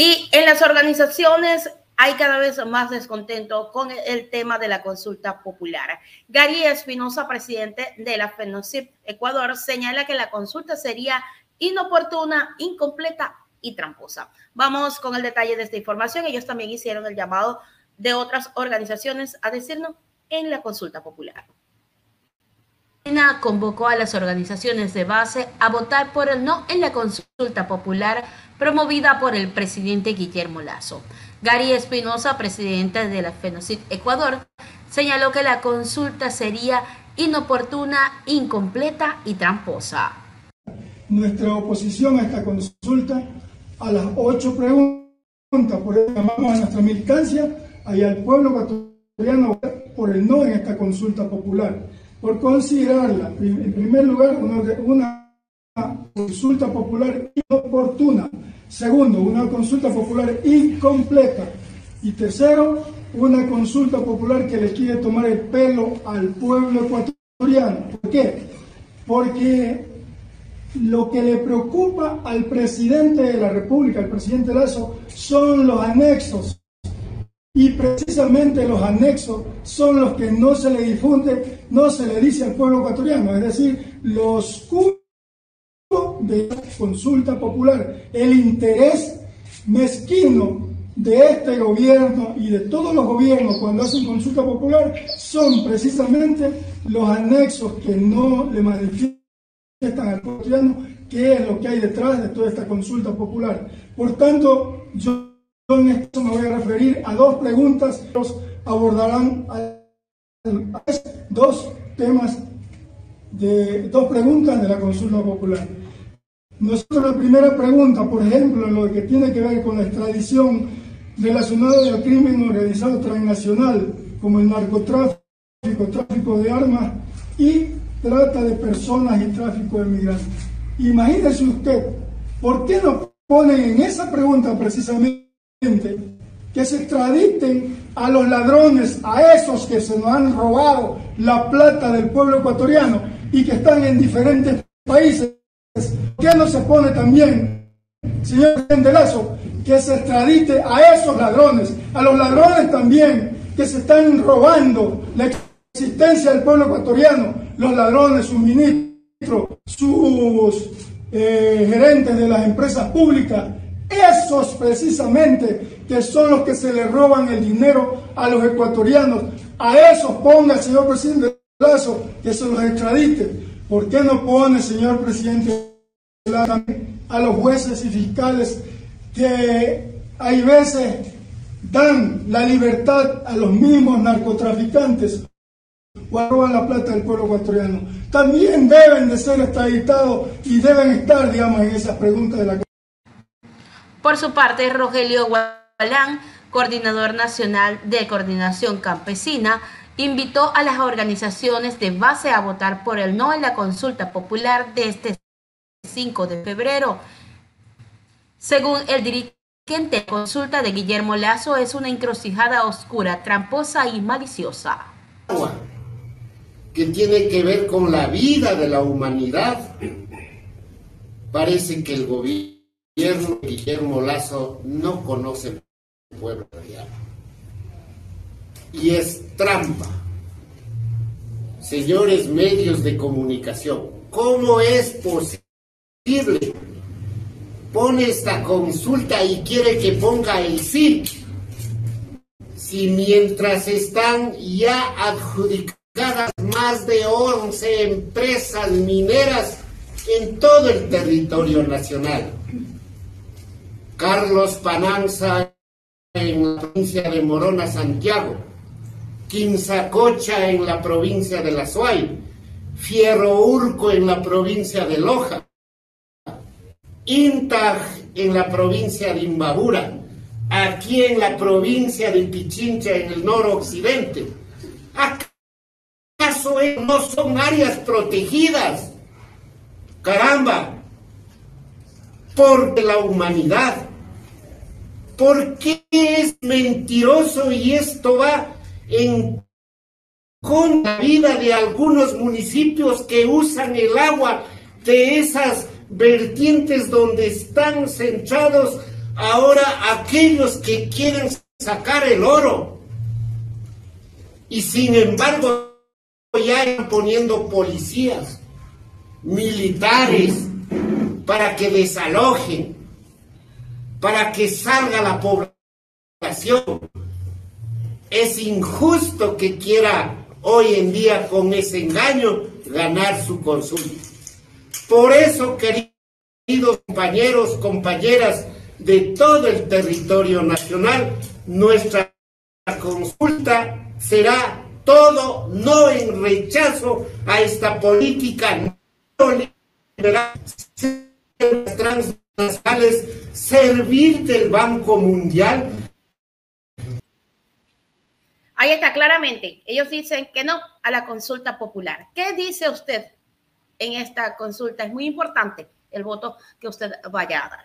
Y en las organizaciones hay cada vez más descontento con el tema de la consulta popular. Gary Espinosa, presidente de la FENOCIP Ecuador, señala que la consulta sería inoportuna, incompleta y tramposa. Vamos con el detalle de esta información. Ellos también hicieron el llamado de otras organizaciones a decirnos en la consulta popular convocó a las organizaciones de base a votar por el no en la consulta popular promovida por el presidente Guillermo Lazo. Gary Espinosa, presidente de la FENOCIT Ecuador, señaló que la consulta sería inoportuna, incompleta y tramposa. Nuestra oposición a esta consulta, a las ocho preguntas, por eso llamamos a nuestra militancia y al pueblo ecuatoriano por el no en esta consulta popular por considerarla, en primer lugar, una, consulta popular inoportuna. Segundo, una consulta popular incompleta. Y tercero, una consulta popular que le quiere tomar el pelo al pueblo ecuatoriano. ¿Por qué? Porque lo que le preocupa al presidente de la República, al presidente Lazo, son los anexos y precisamente los anexos son los que no se le difunde, no se le dice al pueblo ecuatoriano, es decir, los de consulta popular, el interés mezquino de este gobierno y de todos los gobiernos cuando hacen consulta popular son precisamente los anexos que no le manifiestan al ecuatoriano qué es lo que hay detrás de toda esta consulta popular. Por tanto, yo con esto me voy a referir a dos preguntas que abordarán dos temas de dos preguntas de la consulta popular. Nosotros la primera pregunta, por ejemplo, en lo que tiene que ver con la extradición relacionada al crimen organizado transnacional, como el narcotráfico, tráfico de armas y trata de personas y tráfico de migrantes. Imagínese usted, ¿por qué no ponen en esa pregunta precisamente que se extraditen a los ladrones, a esos que se nos han robado la plata del pueblo ecuatoriano y que están en diferentes países. ¿Qué no se pone también, señor presidente Lazo, que se extradite a esos ladrones, a los ladrones también que se están robando la existencia del pueblo ecuatoriano, los ladrones, sus ministros, sus eh, gerentes de las empresas públicas, esos precisamente que son los que se le roban el dinero a los ecuatorianos. A esos ponga señor presidente Lazo que se los extradite. ¿Por qué no pone, señor presidente a los jueces y fiscales que hay veces dan la libertad a los mismos narcotraficantes o roban la plata del pueblo ecuatoriano? También deben de ser extraditados y deben estar, digamos, en esas preguntas de la por su parte, Rogelio Gualán, coordinador nacional de coordinación campesina, invitó a las organizaciones de base a votar por el no en la consulta popular de este 5 de febrero. Según el dirigente, consulta de Guillermo Lazo es una encrucijada oscura, tramposa y maliciosa. Que tiene que ver con la vida de la humanidad. Parece que el gobierno gobierno Guillermo Lazo no conoce el pueblo real. Y es trampa. Señores medios de comunicación, ¿cómo es posible? Pone esta consulta y quiere que ponga el sí. Si mientras están ya adjudicadas más de 11 empresas mineras en todo el territorio nacional. Carlos Pananza en la provincia de Morona, Santiago, Quinzacocha en la provincia de La Suay, Fierro Urco en la provincia de Loja, Intag en la provincia de Imbabura, aquí en la provincia de Pichincha en el noroccidente. ¿Acaso no son áreas protegidas? Caramba, porque la humanidad ¿Por qué es mentiroso y esto va en con la vida de algunos municipios que usan el agua de esas vertientes donde están centrados ahora aquellos que quieren sacar el oro y sin embargo ya están poniendo policías, militares, para que desalojen, para que salga la población. Es injusto que quiera hoy en día con ese engaño ganar su consulta. Por eso, queridos compañeros, compañeras de todo el territorio nacional, nuestra consulta será todo no en rechazo a esta política neoliberal transnacionales, servir del Banco Mundial Ahí está claramente. Ellos dicen que no a la consulta popular. ¿Qué dice usted en esta consulta? Es muy importante el voto que usted vaya a dar.